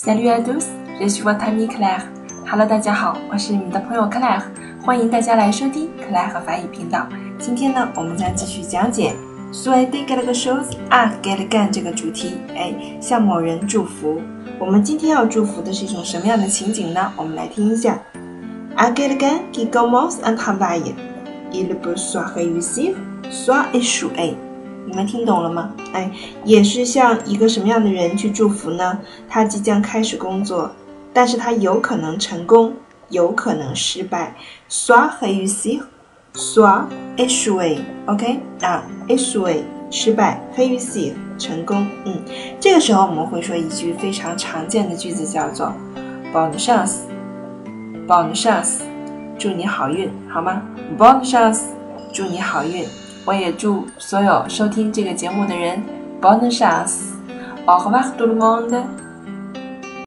Salut à tous, je suis votre ami Claire. Hello，大家好，我是你们的朋友 Claire，欢迎大家来收听 Claire 和法语频道。今天呢，我们将继续讲解 “souhaiter quelque chose à quelqu'un” 这个主题，哎，向某人祝福。我们今天要祝福的是一种什么样的情景呢？我们来听一下：À quelqu'un qui commence un travail, il peut soit réussir, soit échouer。你们听懂了吗？哎，也是向一个什么样的人去祝福呢？他即将开始工作，但是他有可能成功，有可能失败。Soit réussir, soit échouer. OK 啊，échouer 失败，réussir 成功。嗯，这个时候我们会说一句非常常见的句子，叫做 “bonne chance, bonne chance”，祝你好运，好吗？bonne chance，祝你好运。我也祝所有收听这个节目的人 bonne chance。Au revoir tout le monde。